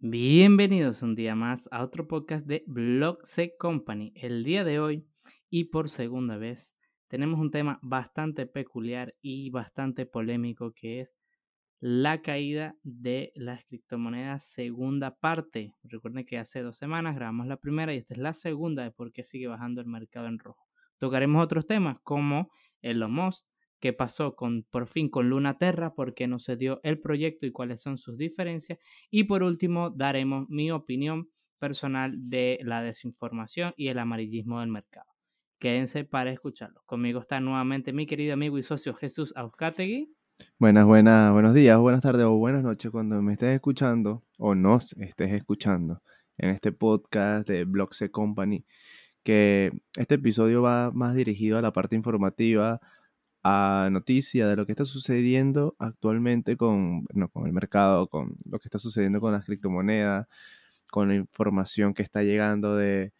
Bienvenidos un día más a otro podcast de Blog C Company. El día de hoy y por segunda vez tenemos un tema bastante peculiar y bastante polémico que es la caída de las criptomonedas segunda parte. Recuerden que hace dos semanas grabamos la primera y esta es la segunda de por qué sigue bajando el mercado en rojo. Tocaremos otros temas como el Musk, qué pasó con por fin con Luna Terra, por qué no se dio el proyecto y cuáles son sus diferencias. Y por último, daremos mi opinión personal de la desinformación y el amarillismo del mercado. Quédense para escucharlo. Conmigo está nuevamente mi querido amigo y socio Jesús Auscategui. Buenas, buenas, buenos días, buenas tardes o buenas noches cuando me estés escuchando o nos estés escuchando en este podcast de C Company, que este episodio va más dirigido a la parte informativa, a noticias de lo que está sucediendo actualmente con, no, con el mercado, con lo que está sucediendo con las criptomonedas, con la información que está llegando de,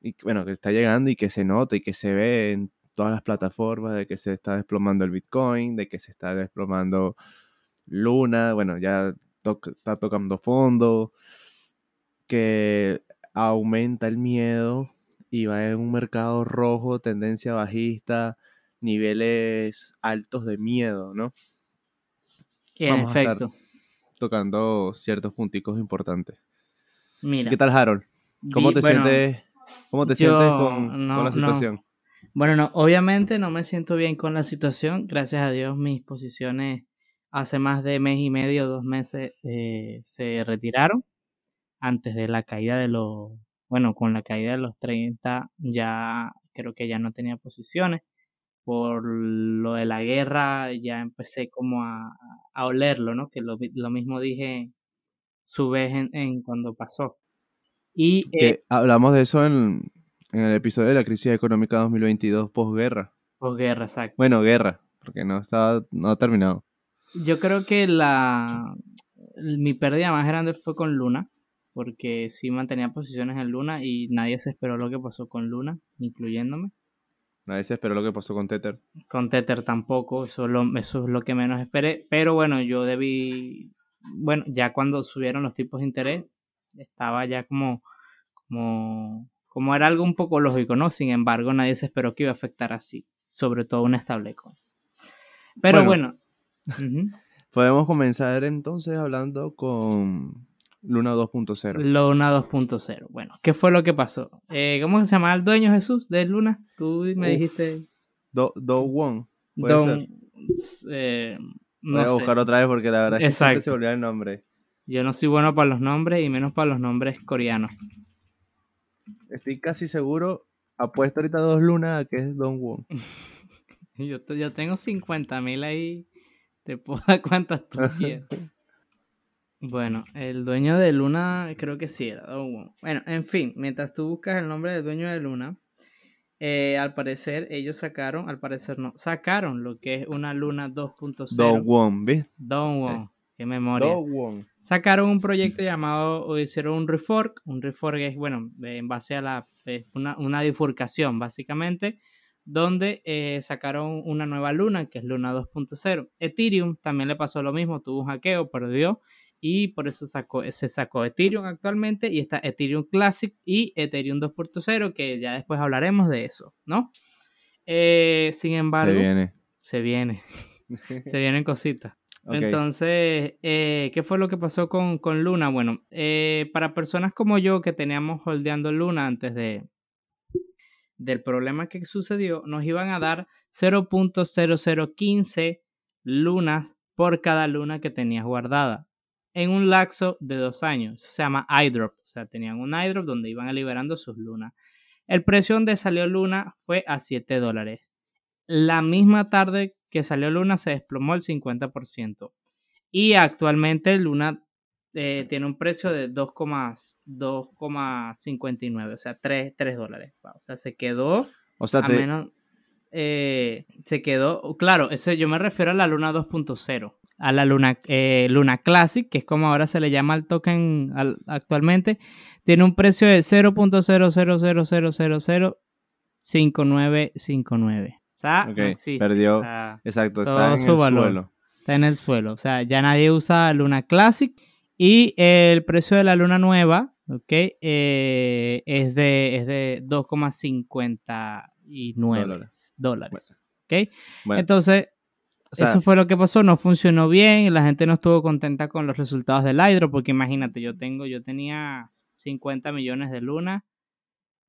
y, bueno, que está llegando y que se nota y que se ve en todas las plataformas de que se está desplomando el Bitcoin, de que se está desplomando Luna, bueno, ya está tocando fondo, que aumenta el miedo y va en un mercado rojo, tendencia bajista, niveles altos de miedo, ¿no? Y en Vamos a estar efecto, Tocando ciertos punticos importantes. mira. ¿Qué tal, Harold? ¿Cómo te bueno, sientes? ¿Cómo te sientes con, la no. situación? Bueno, no, obviamente no me siento bien con la situación. Gracias a Dios mis posiciones hace más de mes y medio, dos meses, eh, se retiraron. Antes de la caída de los, bueno, con la caída de los 30 ya creo que ya no tenía posiciones. Por lo de la guerra ya empecé como a, a olerlo, ¿no? Que lo, lo mismo dije su vez en, en cuando pasó. Y eh, hablamos de eso en, en el episodio de la crisis económica 2022 posguerra. posguerra, exacto. Bueno, guerra, porque no estaba, no ha terminado. Yo creo que la mi pérdida más grande fue con Luna, porque sí mantenía posiciones en Luna y nadie se esperó lo que pasó con Luna, incluyéndome. Nadie se esperó lo que pasó con Tether. Con Tether tampoco, eso es, lo, eso es lo que menos esperé. Pero bueno, yo debí, bueno, ya cuando subieron los tipos de interés, estaba ya como, como, como era algo un poco lógico, ¿no? Sin embargo, nadie se esperó que iba a afectar así, sobre todo un stablecoin. Pero Bueno. Podemos comenzar entonces hablando con Luna 2.0. Luna 2.0. Bueno, ¿qué fue lo que pasó? Eh, ¿Cómo se llama el dueño Jesús de Luna? Tú me Uf, dijiste. Do, Do Won. Puede Don. ser. eh, Voy a sé. buscar otra vez porque la verdad es que siempre se olvida el nombre. Yo no soy bueno para los nombres y menos para los nombres coreanos. Estoy casi seguro, apuesto ahorita dos lunas a que es Don Won. Yo, yo tengo 50 mil ahí. Te puedo dar cuantas tú quieras. Bueno, el dueño de Luna creo que sí era Don Won. Bueno, en fin, mientras tú buscas el nombre del dueño de Luna, eh, al parecer ellos sacaron, al parecer no, sacaron lo que es una Luna 2.0. Do Won, ¿ves? Don Won, qué memoria. Do Won. Sacaron un proyecto llamado, o hicieron un refork. Un refork es, bueno, en base a la, es una, una bifurcación, básicamente, donde eh, sacaron una nueva luna, que es Luna 2.0. Ethereum también le pasó lo mismo, tuvo un hackeo, perdió, y por eso sacó, se sacó Ethereum actualmente, y está Ethereum Classic y Ethereum 2.0, que ya después hablaremos de eso, ¿no? Eh, sin embargo, Se viene. se viene, se vienen cositas. Entonces, eh, ¿qué fue lo que pasó con, con Luna? Bueno, eh, para personas como yo que teníamos holdeando Luna antes de del problema que sucedió, nos iban a dar 0.0015 lunas por cada luna que tenías guardada en un lapso de dos años. Eso se llama iDrop. O sea, tenían un iDrop donde iban liberando sus lunas. El precio donde salió Luna fue a 7 dólares. La misma tarde que salió Luna se desplomó el 50%. Y actualmente Luna eh, tiene un precio de 2,- 2,59, o sea, 3, 3 dólares. O sea, se quedó O sea, a menos. eh, se quedó. Claro, eso yo me refiero a la Luna 2.0. A la Luna, eh, Luna Classic, que es como ahora se le llama al token al- actualmente. Tiene un precio de 0.5959. O sea, Ok, no existe. perdió. O sea, Exacto, está en su el valor. suelo. está en el suelo. O sea, ya nadie usa Luna Classic. Y el precio de la Luna nueva, ¿ok? Eh, es de, es de 2,59 Dólares. dólares. Bueno. ¿Ok? Bueno, Entonces, o sea, eso fue lo que pasó, no funcionó bien, la gente no estuvo contenta con los resultados del Hydro, porque imagínate, yo tengo, yo tenía 50 millones de luna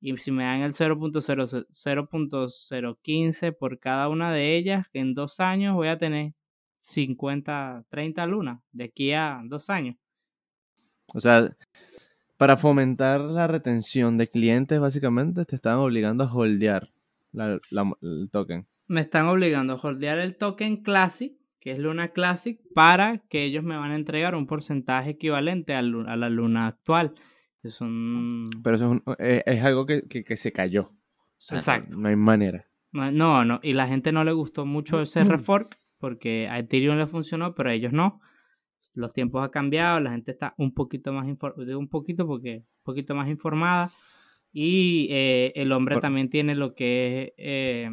y si me dan el 0.0 0.015 por cada una de ellas, en dos años voy a tener 50, 30 lunas de aquí a dos años. o sea, para fomentar la retención de clientes, básicamente te estaban obligando a holdear la- la- el token. Me están obligando a holdear el token Classic, que es Luna Classic, para que ellos me van a entregar un porcentaje equivalente a, la luna actual. Que son Pero eso es, un- eh, es algo que, que- que se cayó. O sea, no- Exacto. No, hay manera. No, no, no, y la gente no le gustó mucho ese refork porque a Ethereum le funcionó, pero a ellos no. Los tiempos han cambiado, la gente está un poquito más informada, un poquito porque un poquito más informada y eh, el hombre Por- también tiene lo que es eh,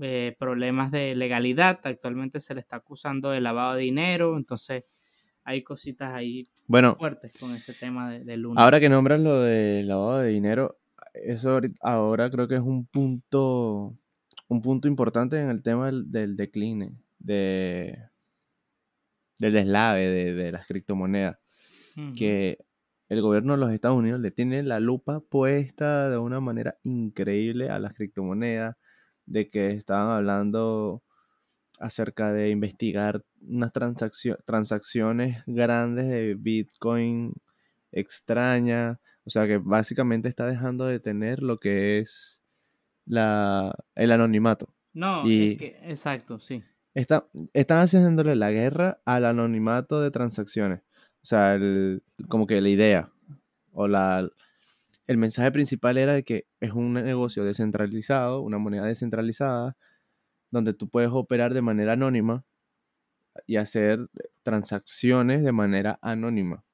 eh, problemas de legalidad. Actualmente se le está acusando de lavado de dinero, entonces hay cositas ahí Bueno, fuertes con ese tema de, de Luna. ahora que nombras lo de lavado de dinero, eso ahora creo que es un punto, un punto importante en el tema del, del decline, de, del deslave de, de las criptomonedas. Que el gobierno de los Estados Unidos le tiene la lupa puesta de una manera increíble a las criptomonedas, de que estaban hablando acerca de investigar unas transaccio- transacciones grandes de Bitcoin extrañas, o sea que básicamente está dejando de tener lo que es la, el anonimato. No, y- es que, exacto, sí. Está, están haciéndole la guerra al anonimato de transacciones. O sea, el- como que la idea o la, el mensaje principal era de que es un negocio descentralizado, una moneda descentralizada, donde tú puedes operar de manera anónima y hacer transacciones de manera anónima,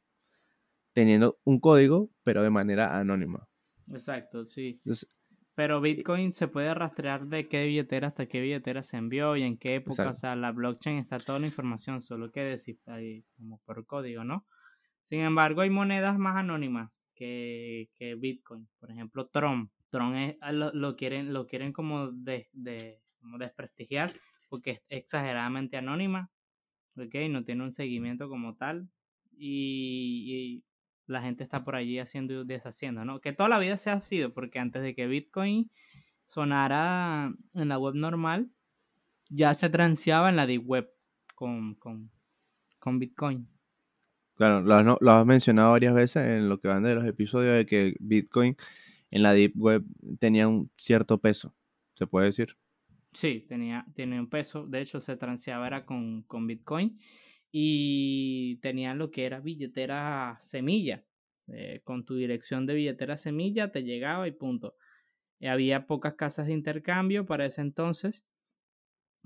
teniendo un código, pero de manera anónima. Exacto, sí. Entonces, Pero Bitcoin se puede rastrear de qué billetera hasta qué billetera se envió y en qué época. Exacto. O sea, la blockchain está toda la información, solo que decir ahí como por código, ¿no? Sin embargo, hay monedas más anónimas que, que Bitcoin. Por ejemplo, Tron. Tron es- ah, lo, lo quieren, lo quieren como, de, de- como desprestigiar porque es exageradamente anónima. ¿Ok? No tiene un seguimiento como tal. Y, la gente está por allí haciendo y deshaciendo, ¿no? Que toda la vida se ha sido, porque antes de que Bitcoin sonara en la web normal, ya se transeaba en la deep web con, con, con Bitcoin. Claro, lo has, no- lo has mencionado varias veces en lo que van de los episodios de que Bitcoin en la Deep Web tenía un cierto peso, se puede decir. Sí, tenía, tiene un peso. De hecho, se transeaba era con, con Bitcoin. Y tenían lo que era billetera semilla. Eh, con tu dirección de billetera semilla te llegaba y punto. Eh, había pocas casas de intercambio para ese entonces.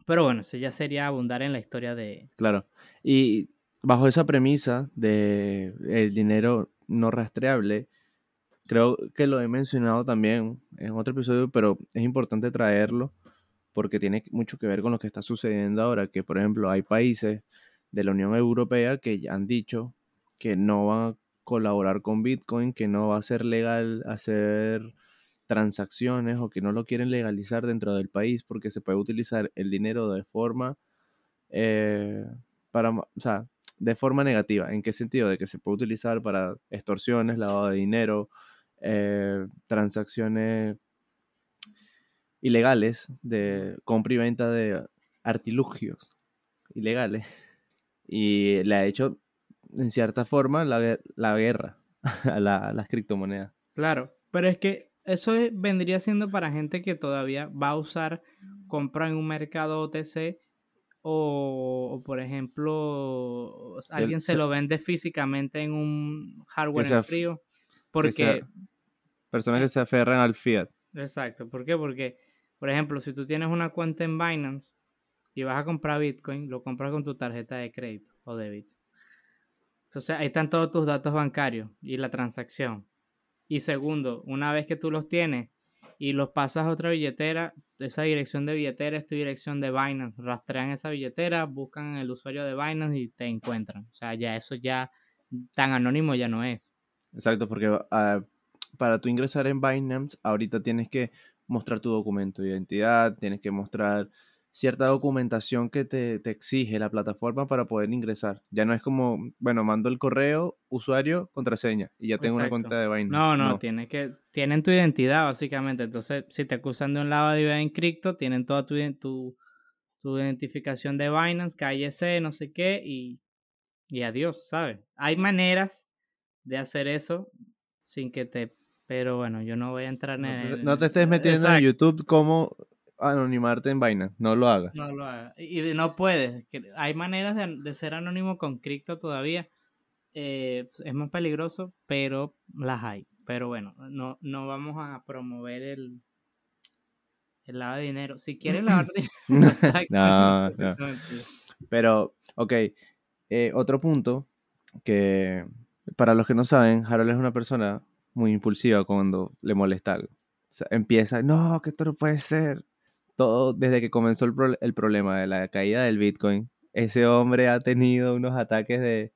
Pero bueno, eso ya sería abundar en la historia de... Claro. Y bajo esa premisa de el dinero no rastreable, creo que lo he mencionado también en otro episodio, pero es importante traerlo porque tiene mucho que ver con lo que está sucediendo ahora, que por ejemplo hay países de la Unión Europea que ya han dicho que no van a colaborar con Bitcoin, que no va a ser legal hacer transacciones o que no lo quieren legalizar dentro del país porque se puede utilizar el dinero de forma eh, para, o sea, de forma negativa. ¿En qué sentido? De que se puede utilizar para extorsiones, lavado de dinero, eh, transacciones ilegales de compra y venta de artilugios ilegales. Y le ha hecho, en cierta forma, la, la guerra a, la- las criptomonedas. Claro, pero es que eso es- vendría siendo para gente que todavía va a usar compra en un mercado OTC o, o, por ejemplo, alguien se se- lo vende físicamente en un hardware en frío. Que Porque, sea- personas que se aferran al fiat. exacto, ¿por qué? Porque, por ejemplo, si tú tienes una cuenta en Binance y vas a comprar Bitcoin, lo compras con tu tarjeta de crédito o débito. Entonces ahí están todos tus datos bancarios y la transacción. Y segundo, una vez que tú los tienes y los pasas a otra billetera, esa dirección de billetera es tu dirección de Binance, rastrean esa billetera, buscan el usuario de Binance y te encuentran. O sea, ya eso ya tan anónimo ya no es. Exacto, porque ah, para tú ingresar en Binance, ahorita tienes que mostrar tu documento de identidad, tienes que mostrar cierta documentación que te, exige la plataforma para poder ingresar. Ya no es como, bueno, mando el correo, usuario, contraseña y ya tengo una cuenta de Binance. No, no, Tiene que, tienen tu identidad básicamente. Entonces, si te acusan de un lavado de en cripto, tienen toda tu, tu, tu identificación de Binance, KYC, no sé qué, y, y adiós, ¿sabes? Hay maneras de hacer eso sin que te... Pero bueno, yo no voy a entrar en... No te, no te estés metiendo en YouTube como anonimarte en vaina, no lo hagas. No lo hagas. Y no puedes. Hay maneras de, ser anónimo con cripto todavía. Eh, es más peligroso, pero las hay. Pero bueno, no, no vamos a promover el, el lavado de dinero. Si quieres lavar dinero. no, no. Pero, ok. Eh, otro punto que, para los que no saben, Harold es una persona muy impulsiva cuando le molesta algo. O sea, empieza, no, que esto no puede ser desde que comenzó el, problema de la caída del Bitcoin, ese hombre ha tenido unos ataques de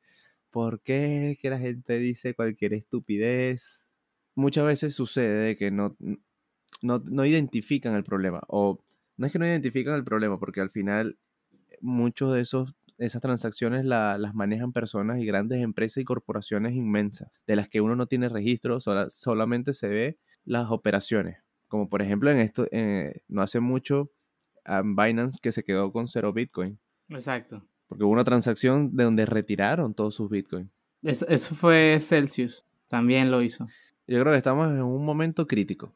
¿por qué que la gente dice cualquier estupidez? Muchas veces sucede que no, no, identifican el problema, o no es que no identifican el problema, porque al final muchos de esos esas transacciones las manejan personas y grandes empresas y corporaciones inmensas, de las que uno no tiene registro, solamente se ve las operaciones. Como por ejemplo en esto, eh, no hace mucho, Binance que se quedó con cero Bitcoin. Exacto. Porque hubo una transacción de donde retiraron todos sus Bitcoin. Eso, eso fue Celsius, también lo hizo. Yo creo que estamos en un momento crítico,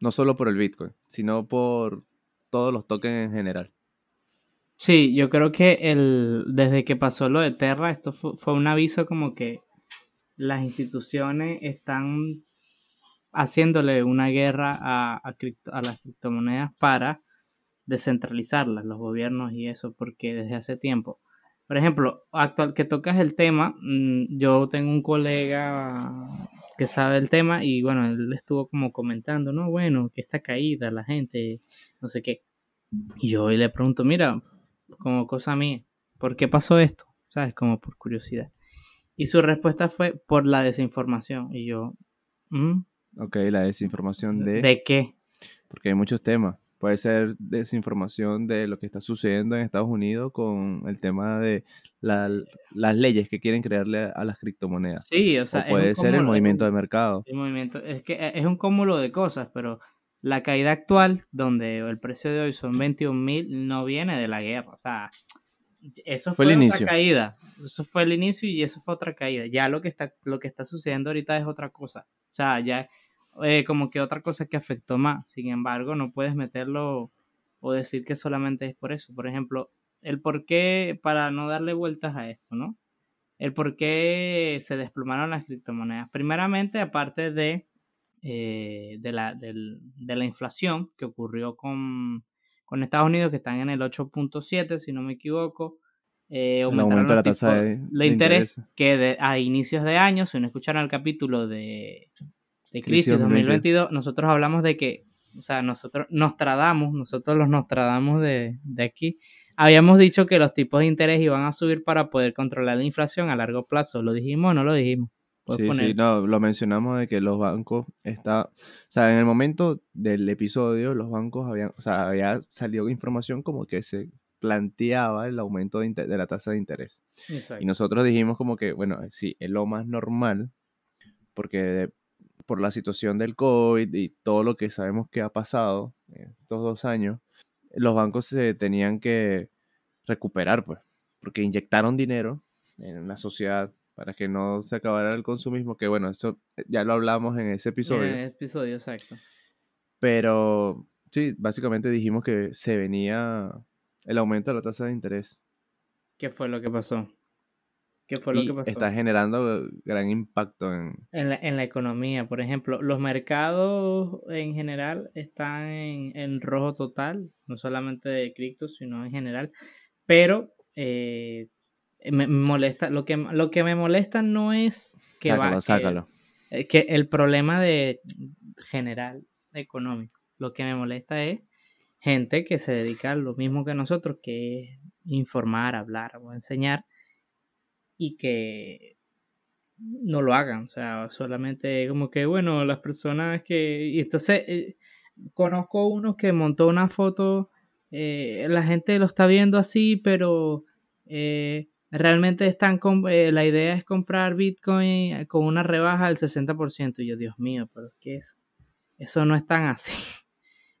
no solo por el Bitcoin, sino por todos los tokens en general. Sí, yo creo que el, desde que pasó lo de Terra, esto fue un aviso como que las instituciones están haciéndole una guerra a, a, las criptomonedas para descentralizarlas, los gobiernos y eso, porque desde hace tiempo. Por ejemplo, actual que tocas el tema, mm, yo tengo un colega que sabe el tema y bueno, él estuvo como comentando, no, bueno, que está caída la gente, no sé qué. Y yo hoy le pregunto, mira, como cosa mía, ¿por qué pasó esto? ¿Sabes? Como por curiosidad. Y su respuesta fue por la desinformación. Y yo, mm, Ok, la desinformación de... ¿De qué? Porque hay muchos temas. Puede ser desinformación de lo que está sucediendo en Estados Unidos con el tema de las leyes que quieren crearle a las criptomonedas. Sí, o sea, puede ser el movimiento de mercado. El movimiento, es que es un cúmulo de cosas, pero la caída actual, donde el precio de hoy son 21 mil, no viene de la guerra. O sea, eso fue, otra inicio. caída. Eso fue el inicio y eso fue otra caída. Ya lo que está, lo que está sucediendo ahorita es otra cosa. O sea, ya eh, como que otra cosa que afectó más. Sin embargo, no puedes meterlo o decir que solamente es por eso. Por ejemplo, el por qué, para no darle vueltas a esto, ¿no? El por qué se desplomaron las criptomonedas. Primeramente, aparte de, eh, de, la, de la inflación que ocurrió con, con Estados Unidos, que están en el 8.7, si no me equivoco. Eh, aumentaron la tasa de, interés, que a inicios de año, si no escucharon el capítulo de, de crisis 2022, nosotros hablamos de que, o sea, nosotros nos tradamos, nosotros los nos tradamos de, de aquí, habíamos dicho que los tipos de interés iban a subir para poder controlar la inflación a largo plazo. ¿Lo dijimos o no lo dijimos? Sí, sí, no, lo mencionamos de que los bancos está, o sea, en el momento del episodio los bancos habían, o sea, había salido información como que se planteaba el aumento de, de la tasa de interés. Y nosotros dijimos como que, bueno, sí, es lo más normal, porque por la situación del COVID y todo lo que sabemos que ha pasado estos dos años, los bancos se tenían que recuperar, pues, porque inyectaron dinero en la sociedad para que no se acabara el consumismo, que bueno, eso ya lo hablamos en ese episodio. En el episodio, exacto. Pero sí, básicamente dijimos que se venía el aumento de la tasa de interés. ¿Qué fue lo que pasó? ¿Qué fue lo que pasó? Está generando gran impacto en... En la, en la economía. Por ejemplo, los mercados en general están en, rojo total, no solamente de cripto, sino en general. Pero eh, me molesta, lo que, lo que me molesta no es que sácalo, sácalo. Que, el problema de general económico Lo que me molesta es gente que se dedica a lo mismo que nosotros, que es informar, hablar o enseñar, y que no lo hagan. O sea, solamente como que, bueno, las personas que... Y entonces, eh, conozco uno que montó una foto, eh, la gente lo está viendo así, pero eh, realmente están con, la idea es comprar Bitcoin con una rebaja del 60%. Y yo, Dios mío, pero es eso, eso no es tan así.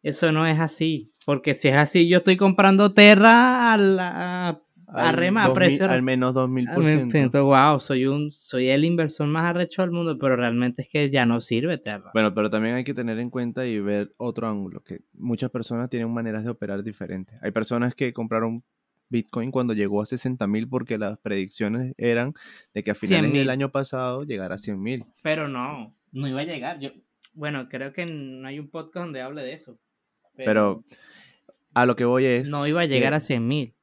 Eso no es así. Porque si es así, yo estoy comprando Terra a la a precio. Al menos 2000%. Wow, soy, un, soy el inversor más arrecho del mundo, pero realmente es que ya no sirve Terra. Bueno, pero también hay que tener en cuenta y ver otro ángulo, que muchas personas tienen maneras de operar diferentes. Hay personas que compraron Bitcoin cuando llegó a 60 mil porque las predicciones eran de que a finales del año pasado llegara a 100 mil. Pero no, no iba a llegar. Yo, bueno, creo que no hay un podcast donde hable de eso. Pero, a lo que voy es... No iba a llegar a 100 mil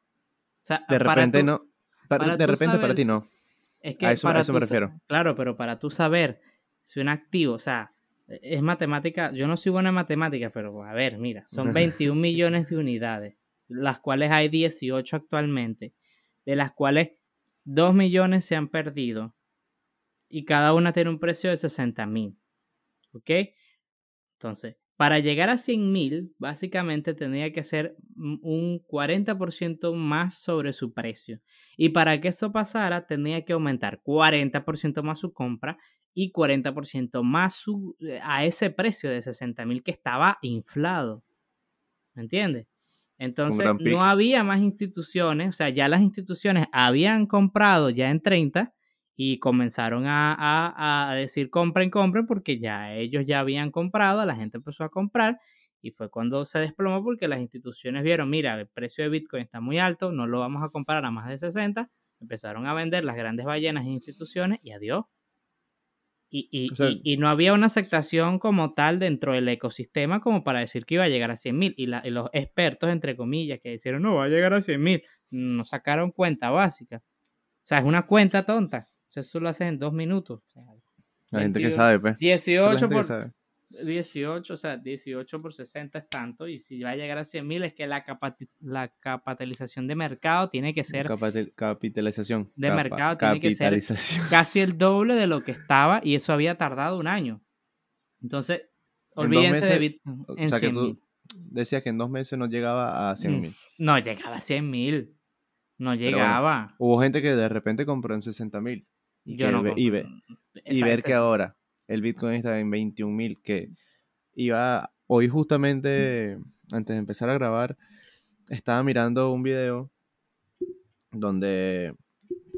de repente no. de repente para ti no. Es que a eso, eso me refiero. Claro, pero para tú saber si un activo, o sea, es matemática, yo no soy buena en matemáticas, pero a ver, mira, son 21 millones de unidades, las cuales hay 18 actualmente, de las cuales 2 millones se han perdido y cada una tiene un precio de 60 mil. ¿Ok? Entonces, para llegar a 100.000, básicamente tendría que ser un 40% más sobre su precio. Y para que eso pasara, tendría que aumentar 40% más su compra y 40% más su, eh, a ese precio de 60.000 que estaba inflado. ¿Me entiendes? Entonces, no había más instituciones, o sea, ya las instituciones habían comprado ya en 30 y comenzaron a, decir compren, compren, porque ya ellos ya habían comprado, la gente empezó a comprar y fue cuando se desplomó porque las instituciones vieron, mira, el precio de Bitcoin está muy alto, no lo vamos a comprar a más de 60, empezaron a vender las grandes ballenas e instituciones y adiós. Y, y, no había una aceptación como tal dentro del ecosistema como para decir que iba a llegar a 100 mil. Y, los expertos, entre comillas, que dijeron, no, va a llegar a 100 mil, no sacaron cuenta básica. O sea, es una cuenta tonta eso lo haces en dos minutos. La gente que sabe, pues. 18 por, 18, o sea, 18 por 60 es tanto, y si va a llegar a 100 mil es que la, la capitalización de mercado tiene que ser... capitalización. De mercado tiene que ser casi el doble de lo que estaba, y eso había tardado un año. Entonces, olvídense de Bitcoin. o sea, que tú decías que en dos meses no llegaba a 100 mil. No, llegaba a 100 mil. No llegaba. hubo gente que de repente compró en 60 mil. Y, y, ver que ahora el Bitcoin está en 21 mil, que iba, hoy justamente, antes de empezar a grabar, estaba mirando un video donde,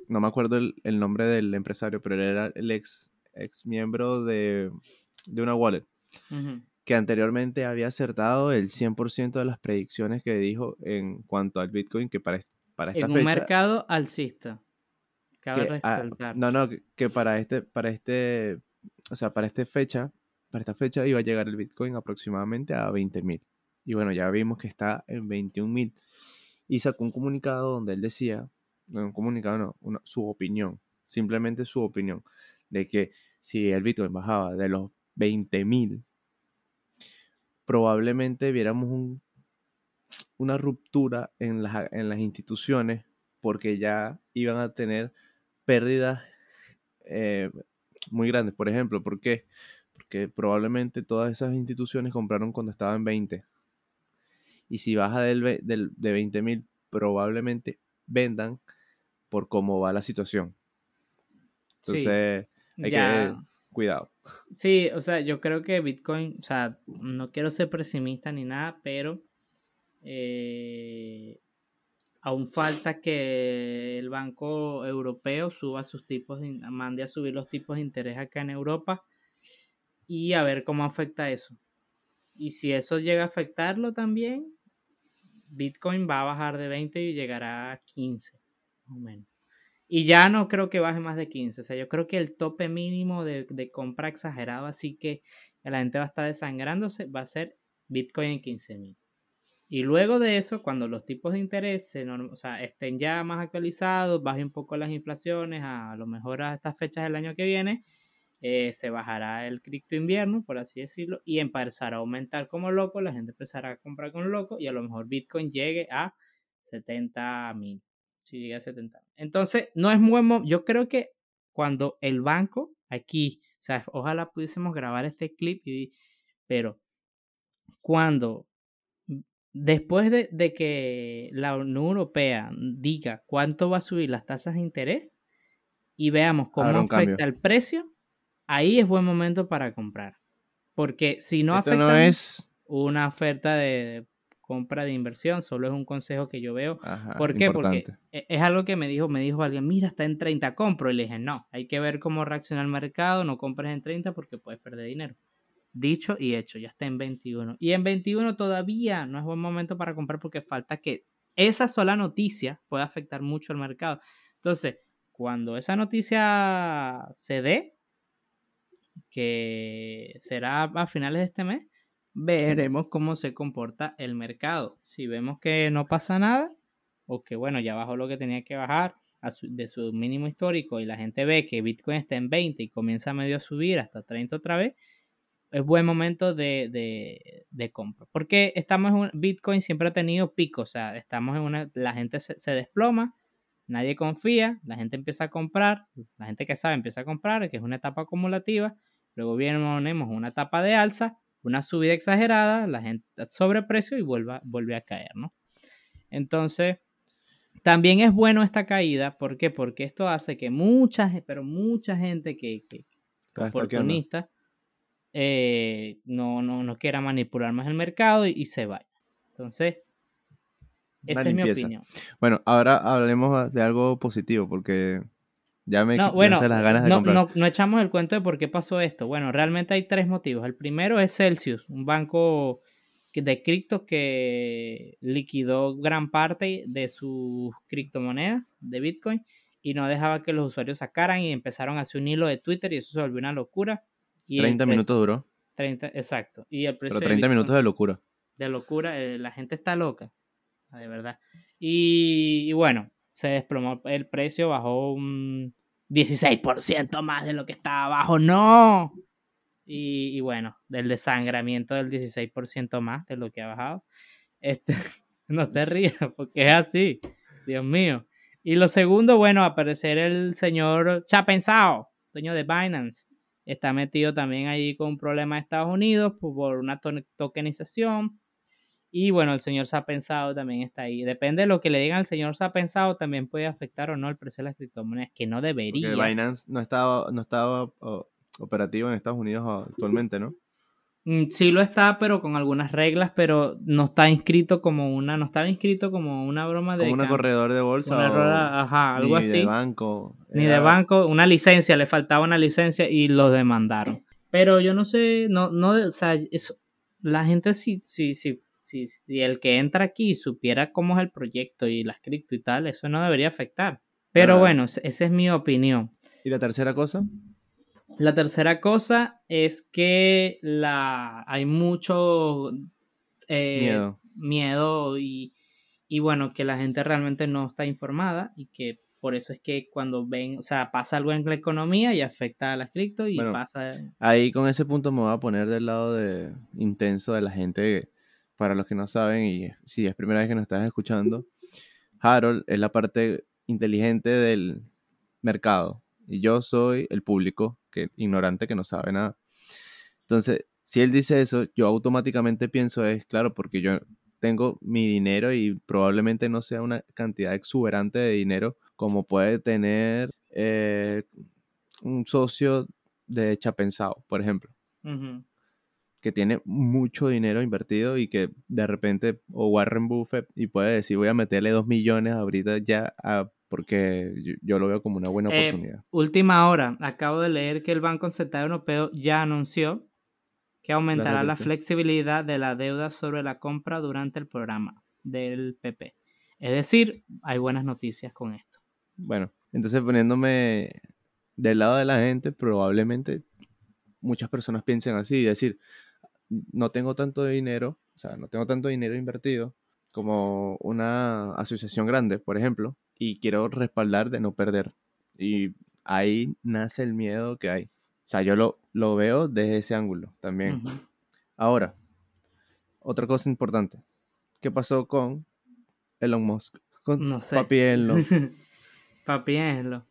no me acuerdo el, nombre del empresario, pero él era el ex, ex miembro de, una wallet, que anteriormente había acertado el 100% de las predicciones que dijo en cuanto al Bitcoin, que para, para esta en un mercado alcista. Ah, no, no, que, para este, para este, o sea, para esta fecha, para esta fecha iba a llegar el Bitcoin aproximadamente a 20 mil. Y bueno, ya vimos que está en 21 mil. Y sacó un comunicado donde él decía, no, un comunicado no, su opinión, simplemente su opinión, de que si el Bitcoin bajaba de los 20 mil, probablemente viéramos un, una ruptura en las, en las instituciones porque ya iban a tener pérdidas eh, muy grandes. Por ejemplo, ¿por qué? Porque probablemente todas esas instituciones compraron cuando estaban en 20. Y si baja del, del, de 20 mil, probablemente vendan por cómo va la situación. Entonces, hay que cuidado. Sí, o sea, yo creo que Bitcoin, o sea, no quiero ser pesimista ni nada, pero eh, aún falta que el Banco Europeo suba sus tipos, de, mande a subir los tipos de interés acá en Europa y a ver cómo afecta eso. Y si eso llega a afectarlo también, Bitcoin va a bajar de 20 y llegará a 15, más o menos. Y ya no creo que baje más de 15. O sea, yo creo que el tope mínimo de, de compra exagerado, así que la gente va a estar desangrándose, va a ser Bitcoin en 15 mil. Y luego de eso, cuando los tipos de interés estén ya más actualizados, baje un poco las inflaciones, a, lo mejor a estas fechas del año que viene, eh, se bajará el cripto invierno, por así decirlo, y empezará a aumentar como loco, la gente empezará a comprar con loco y a lo mejor Bitcoin llegue a 70 mil, si llega a 70 Entonces, no es muy, yo creo que cuando el banco aquí, o sea, ojalá pudiésemos grabar este clip, y, pero cuando después de, de, que la Unión Europea diga cuánto va a subir las tasas de interés y veamos cómo afecta el precio, ahí es buen momento para comprar. Porque si no Esto no es una oferta de compra de inversión, solo es un consejo que yo veo. ¿Por qué? Porque e, es algo que me dijo, me dijo alguien, mira, está en 30, compro. Y le dije, no, hay que ver cómo reacciona el mercado, no compres en 30 porque puedes perder dinero. Dicho y hecho, ya está en 21. Y en 21 todavía no es buen momento para comprar porque falta que esa sola noticia pueda afectar mucho al mercado. Entonces, cuando esa noticia se dé, que será a finales de este mes, veremos cómo se comporta el mercado. Si vemos que no pasa nada, o que bueno, ya bajó lo que tenía que bajar de su mínimo histórico y la gente ve que Bitcoin está en 20 y comienza medio a subir hasta 30 otra vez, es buen momento de, de, de compra. Porque estamos en Bitcoin siempre ha tenido picos, o sea, estamos en una, la gente se, se desploma, nadie confía, la gente empieza a comprar, la gente que sabe empieza a comprar, que es una etapa acumulativa, luego viene una etapa de alza, una subida exagerada, la gente sobreprecio y vuelve, vuelve a caer, ¿no? Entonces, también es bueno esta caída, ¿por qué? Porque esto hace que mucha, pero mucha gente que, que oportunista eh, no, no, no quiera manipular más el mercado y se vaya. Entonces, esa es mi opinión. Bueno, ahora hablemos de algo positivo, porque ya me no, bueno, las ganas de no, comprar. No, no echamos el cuento de por qué pasó esto. Bueno, realmente hay tres motivos. El primero es Celsius, un banco de criptos que liquidó gran parte de sus criptomonedas de Bitcoin y no dejaba que los usuarios sacaran y empezaron a hacer un hilo de Twitter y eso se volvió una locura. Y 30 minutos duró. 30, exacto. Y el precio Pero 30 minutos de locura. De locura, eh, la gente está loca de verdad. Y, bueno, se desplomó el precio, bajó un 16% más de lo que estaba abajo. ¡No! Y, bueno, del desangramiento del 16% más de lo que ha bajado. Este, no te rías, porque es así. Dios mío. Y lo segundo, bueno, aparecer el señor Chapensao, dueño de Binance. Está metido también ahí con un problema de Estados Unidos por una tokenización y bueno, el señor se ha pensado también está ahí. Depende de lo que le digan al señor se ha pensado, también puede afectar o no el precio de las criptomonedas, que no debería. Porque Binance no estaba, no estaba operativo en Estados Unidos actualmente, ¿no? Mm, sí lo está, pero con algunas reglas, pero no está inscrito como una, no estaba inscrito como una broma de... Como un corredor de bolsa. Una ajá, algo así. Ni de banco. Ni de banco, una licencia, le faltaba una licencia y lo demandaron. Pero yo no sé, no, no, o sea, eso, la gente sí, sí, sí si, el que entra aquí supiera cómo es el proyecto y la cripto y tal, eso no debería afectar. Pero bueno, esa es mi opinión. ¿Y la tercera cosa? La tercera cosa es que la, hay mucho eh, miedo, miedo y, y, bueno, que la gente realmente no está informada y que por eso es que cuando ven, o sea, pasa algo en la economía y afecta a las cripto y pasa... Ahí con ese punto me voy a poner del lado de intenso de la gente para los que no saben y si es primera vez que nos estás escuchando, Harold es la parte inteligente del mercado y yo soy el público que ignorante que no sabe nada. Entonces, si él dice eso, yo automáticamente pienso es claro porque yo tengo mi dinero y probablemente no sea una cantidad exuberante de dinero como puede tener eh, un socio de Chapensao, por ejemplo que tiene mucho dinero invertido y que de repente, o Warren Buffett, y puede decir, voy a meterle dos millones ahorita ya porque yo, lo veo como una buena eh, oportunidad. última hora, acabo de leer que el Banco Central Europeo ya anunció que aumentará la flexibilidad de la deuda sobre la compra durante el programa del PP. Es decir, hay buenas noticias con esto. Bueno, entonces poniéndome del lado de la gente, probablemente muchas personas piensen así y decir, no tengo tanto dinero, o sea, no tengo tanto dinero invertido como una asociación grande, por ejemplo, y quiero respaldar de no perder. Y ahí nace el miedo que hay. O sea, yo lo, lo veo desde ese ángulo también. Ahora, otra cosa importante. ¿Qué pasó con Elon Musk? Con No sé. Papi Elon. Papi Elon.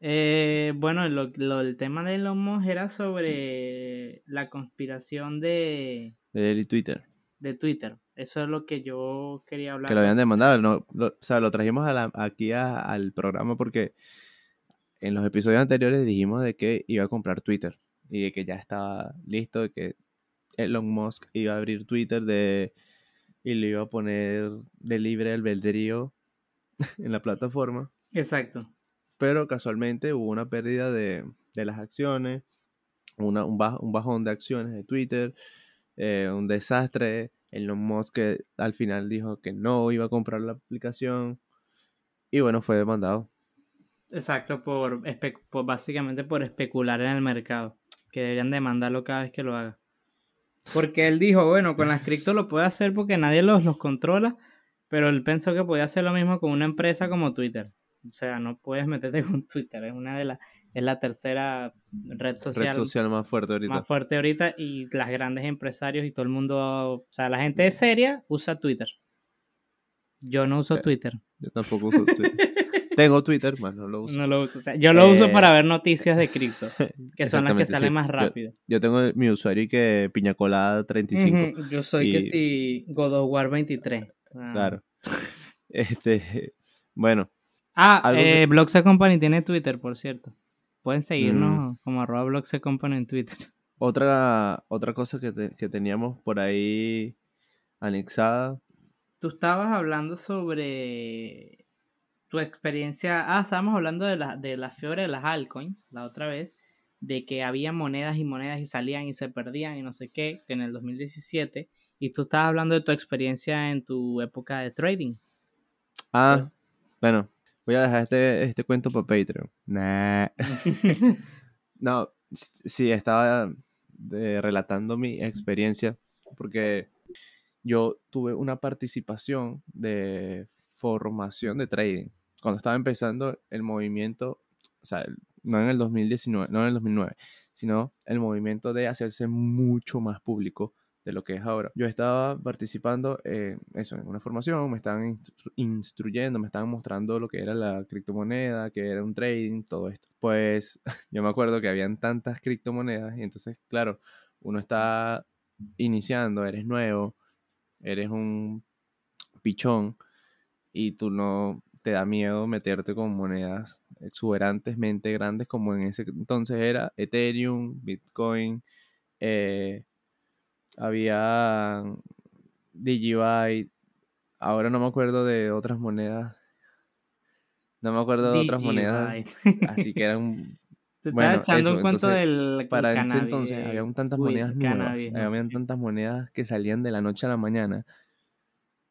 Eh, bueno, lo, lo- el tema de Elon Musk era sobre la conspiración de, de Twitter. de Twitter. Eso es lo que yo quería hablar. Que lo habían demandado. no, lo- o sea, lo trajimos a la- aquí a- al programa porque en los episodios anteriores dijimos de que iba a comprar Twitter y de que ya estaba listo, de que Elon Musk iba a abrir Twitter de, y le iba a poner de libre albedrío en la plataforma. Exacto. Pero casualmente hubo una pérdida de, de las acciones, un, un bajón de acciones de Twitter, eh, un desastre. Elon Musk que al final dijo que no iba a comprar la aplicación y bueno, fue demandado. Exacto, por básicamente por especular en el mercado. Que deberían demandarlo cada vez que lo haga. Porque él dijo, bueno, con las cripto lo puede hacer porque nadie los, los controla, pero él pensó que podía hacer lo mismo con una empresa como Twitter. O sea, no puedes meterte con Twitter, es una de las, es la tercera red social, Red social más fuerte ahorita. más fuerte ahorita y las grandes empresarios y todo el mundo, o sea, la gente seria usa Twitter. Yo no uso Eh, Twitter. Yo tampoco uso Twitter. Tengo Twitter, más no lo uso. No lo uso. O sea, yo lo uso Eh, para ver noticias de cripto, que son las que salen sí. más rápido. Yo, tengo mi usuario y que Piñacolada 35. Ujú, Yo soy que sí, God of War 23. Ah. Claro. Este, bueno, Ah, eh, que- Company tiene Twitter, por cierto. Pueden seguirnos Mm. como arroba Blockse Company en Twitter. otra, otra cosa que, te- que teníamos por ahí anexada. Tú estabas hablando sobre tu experiencia. Ah, estábamos hablando de la, de la fiebre de las altcoins la otra vez. De que había monedas y monedas y salían y se perdían y no sé qué, que en el 2017. Y tú estabas hablando de tu experiencia en tu época de trading. Ah, bueno, voy a dejar este, este cuento para Patreon. Nah. No, sí, estaba eh, relatando mi experiencia porque yo tuve una participación de formación de trading. Cuando estaba empezando el movimiento, o sea, no en el 2019, no en el 2009, sino el movimiento de hacerse mucho más público lo que es ahora. Yo estaba participando en eso, en una formación, me estaban instru- instruyendo, me estaban mostrando lo que era la criptomoneda, que era un trading, todo esto. Pues yo me acuerdo que habían tantas criptomonedas y entonces, claro, uno está iniciando, eres nuevo, eres un pichón y tú no te da miedo meterte con monedas exuberantemente grandes como en ese entonces era Ethereum, Bitcoin, eh, había Digibyte, ahora no me acuerdo de otras monedas, no me acuerdo de otras monedas, así que eran Te Bueno, estaba echando eso, un cuento entonces, del para ese cannabis, entonces eh, había tantas monedas nuevas, cannabis, no sé habían tantas monedas que salían de la noche a la mañana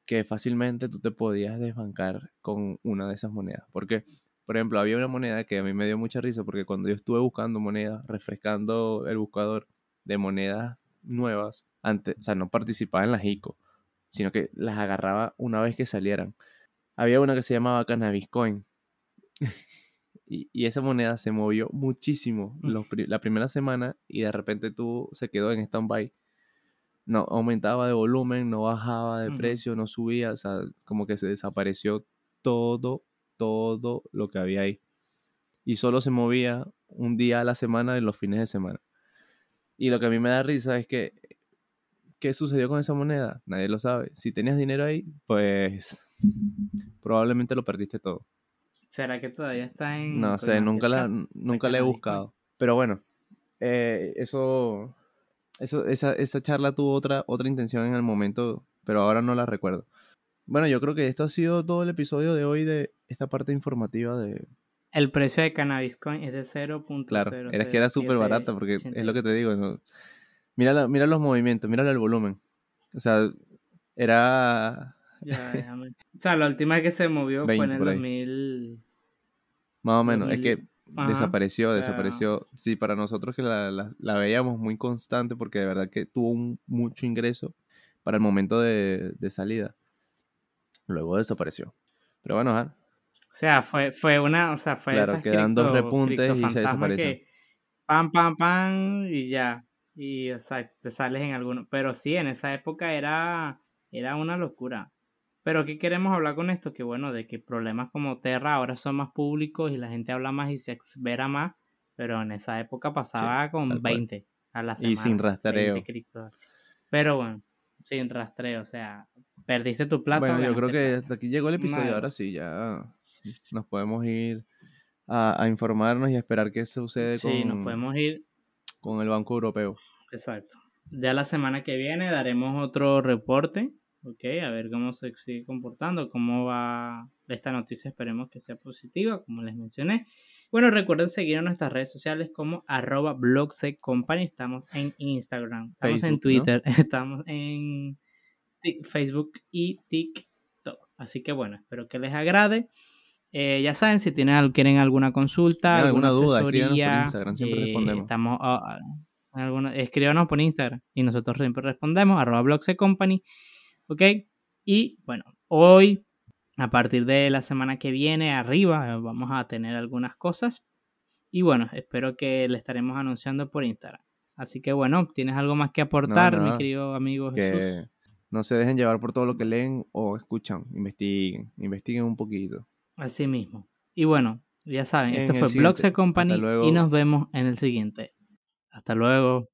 que fácilmente tú te podías desbancar con una de esas monedas. Porque, por ejemplo, había una moneda que a mí me dio mucha risa porque cuando yo estuve buscando monedas, refrescando el buscador de monedas nuevas, antes, o sea, no participaba en las ICO, sino que las agarraba una vez que salieran. Había una que se llamaba Cannabis Coin. Y, y esa moneda se movió muchísimo los la primera semana y de repente tú se quedó en stand-by. No aumentaba de volumen, no bajaba de precio, no subía, o sea, como que se desapareció todo, todo lo que había ahí. Y solo se movía un día a la semana en los fines de semana. Y lo que a mí me da risa es que, ¿qué sucedió con esa moneda? Nadie lo sabe. Si tenías dinero ahí, pues probablemente lo perdiste todo. ¿Será que todavía está en No sé, nunca la, nunca la he buscado. Pero bueno, eh, eso, eso esa, esa charla tuvo otra, otra intención en el momento, pero ahora no la recuerdo. Bueno, yo creo que esto ha sido todo el episodio de hoy de esta parte informativa de... El precio de Cannabis Coin es de 0.0. Claro, era que era súper barata porque es lo que te digo. ¿no? Mira, la- mira los movimientos, mira el volumen. O sea, era Ya, déjame- O sea, la última vez que se movió fue 20 en el por ahí. 2000. más o menos. Es 2000, que ajá, desapareció, desapareció. Sí, para nosotros que la, la- la veíamos muy constante porque de verdad que tuvo un- mucho ingreso para el momento de, de salida. Luego desapareció. Pero bueno, O sea, fue, fue una. O sea, fue Claro, esas quedan dos repuntes y se desaparecen. pam, pam, pam, y ya. Y exacto, te sales en alguno. Pero sí, en esa época era, era una locura. Pero ¿qué queremos hablar con esto? Que bueno, de que problemas como Terra ahora son más públicos y la gente habla más y se exvera más. Pero en esa época pasaba con 20 a la semana. Y sin rastreo. 20 Cristo, así. Pero bueno, sin rastreo, o sea, perdiste tu plata. Bueno, yo creo que hasta aquí llegó el episodio. Ahora sí, ya nos podemos ir a, a informarnos y a esperar qué sucede Sí, nos con, podemos ir. con el Banco Europeo. Exacto. Ya la semana que viene daremos otro reporte, ¿ok? A ver cómo se sigue comportando, cómo va esta noticia, esperemos que sea positiva, como les mencioné. Bueno, recuerden seguirnos en nuestras redes sociales como arroba blogsecompany, estamos en Instagram, estamos en. Twitter, estamos en Facebook y TikTok. Así que bueno, espero que les agrade. Eh, ya saben, si tienen, quieren alguna consulta, ¿Tienen alguna, alguna duda? Escríbanos por asesoría, Instagram, siempre eh, respondemos. Estamos, ah, ah, alguna- escríbanos por Instagram y nosotros siempre respondemos, arroba ¿ok? Y bueno, hoy, a partir de la semana que viene, arriba, eh, vamos a tener algunas cosas. Y bueno, espero que le estaremos anunciando por Instagram. Así que bueno, ¿tienes algo más que aportar, mi querido amigo Que Jesús? no se dejen llevar por todo lo que leen o escuchan. Investiguen, investiguen un poquito. Así mismo. Y bueno, ya saben, En este fue. Blogs Company y nos vemos en el siguiente. Hasta luego.